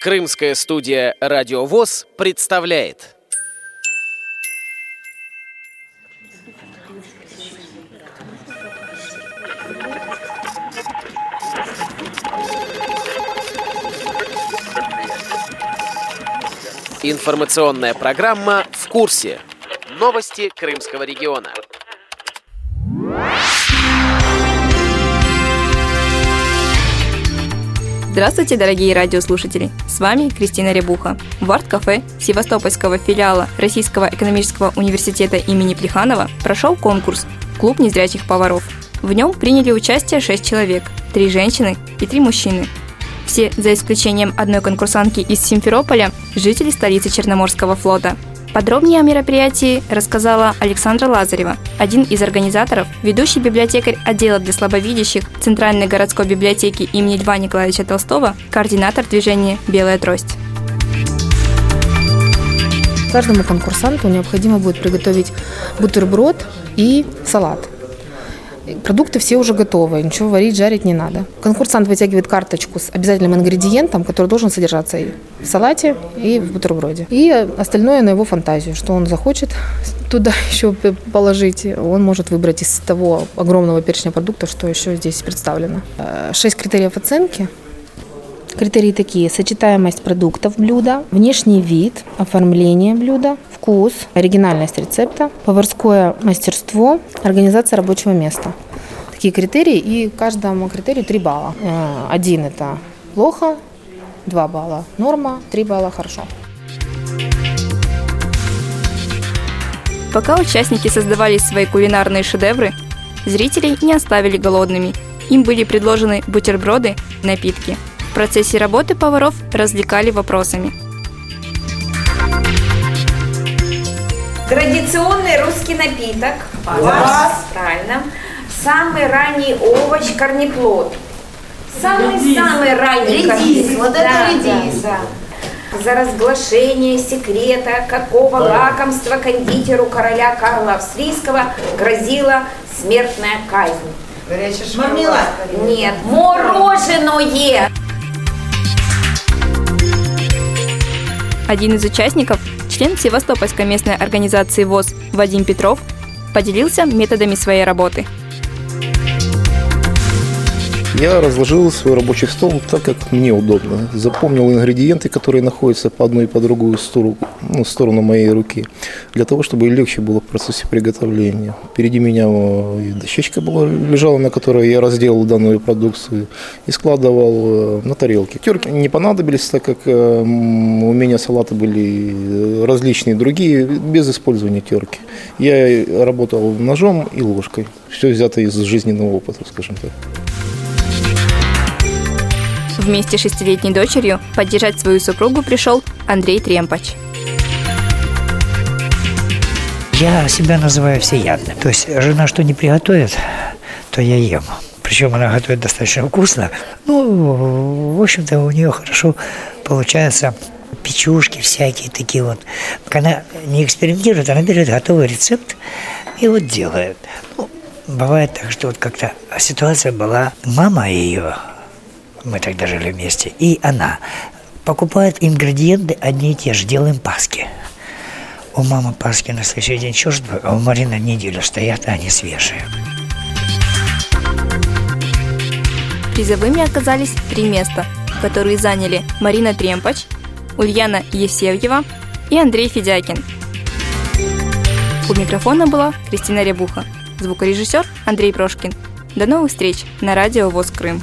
Крымская студия «Радио ВОЗ» представляет Информационная программа «В курсе». Новости Крымского региона. Здравствуйте, дорогие радиослушатели! С вами Кристина Рябуха. В арт-кафе Севастопольского филиала Российского экономического университета имени Плеханова прошел конкурс «Клуб незрячих поваров». В нем приняли участие 6 человек, 3 женщины и 3 мужчины. Все, за исключением одной конкурсантки из Симферополя, жители столицы Черноморского флота – Подробнее о мероприятии рассказала Александра Лазарева, один из организаторов, ведущий библиотекарь отдела для слабовидящих Центральной городской библиотеки имени Льва Николаевича Толстого, координатор движения «Белая трость». Каждому конкурсанту необходимо будет приготовить бутерброд и салат – Продукты все уже готовы, ничего варить, жарить не надо. Конкурсант вытягивает карточку с обязательным ингредиентом, который должен содержаться и в салате, и в бутерброде. И остальное на его фантазию, что он захочет туда еще положить, он может выбрать из того огромного перечня продуктов, что еще здесь представлено. Э, шесть критериев оценки. Критерии такие. Сочетаемость продуктов блюда, внешний вид, оформление блюда, вкус, оригинальность рецепта, поварское мастерство, организация рабочего места. Такие критерии, и каждому критерию 3 балла. Э, один – это плохо, 2 балла – норма, 3 балла – хорошо. Пока участники создавали свои кулинарные шедевры, зрителей не оставили голодными. Им были предложены бутерброды, напитки. В процессе работы поваров развлекали вопросами – Традиционный русский напиток. Вас. Правильно. Самый ранний овощ – корнеплод. Самый-самый ранний редис. Вот это редис. Да, да. За разглашение секрета, какого лакомства кондитеру короля Карла Австрийского грозила смертная казнь. Мармелад. Нет, мороженое. Один из участников Член Севастопольской местной организации ВОЗ Вадим Петров поделился методами своей работы – я разложил свой рабочий стол так, как мне удобно. Запомнил ингредиенты, которые находятся по одной и по другую сторону, ну, сторону моей руки, для того, чтобы легче было в процессе приготовления. Впереди меня э, дощечка была, лежала, на которой я разделал данную продукцию и складывал э, на тарелке. Терки не понадобились, так как э, у меня салаты были различные другие, без использования терки. Я работал ножом и ложкой. Все взято из жизненного опыта, скажем так. Вместе с шестилетней дочерью поддержать свою супругу пришел Андрей Тремпач. Я себя называю всеядным. То есть жена что не приготовит, то я ем. Причем она готовит достаточно вкусно. Ну, в общем-то, у нее хорошо получается печушки всякие такие вот. Она не экспериментирует, она берет готовый рецепт и вот делает. Ну, бывает так, что вот как-то ситуация была, мама ее мы тогда жили вместе, и она покупает ингредиенты одни и те же, делаем паски. У мамы паски на следующий день бы, а у Марины неделю стоят, а они свежие. Призовыми оказались три места, которые заняли Марина Тремпач, Ульяна Евсевьева и Андрей Федякин. У микрофона была Кристина Рябуха, звукорежиссер Андрей Прошкин. До новых встреч на радио ВОЗ Крым.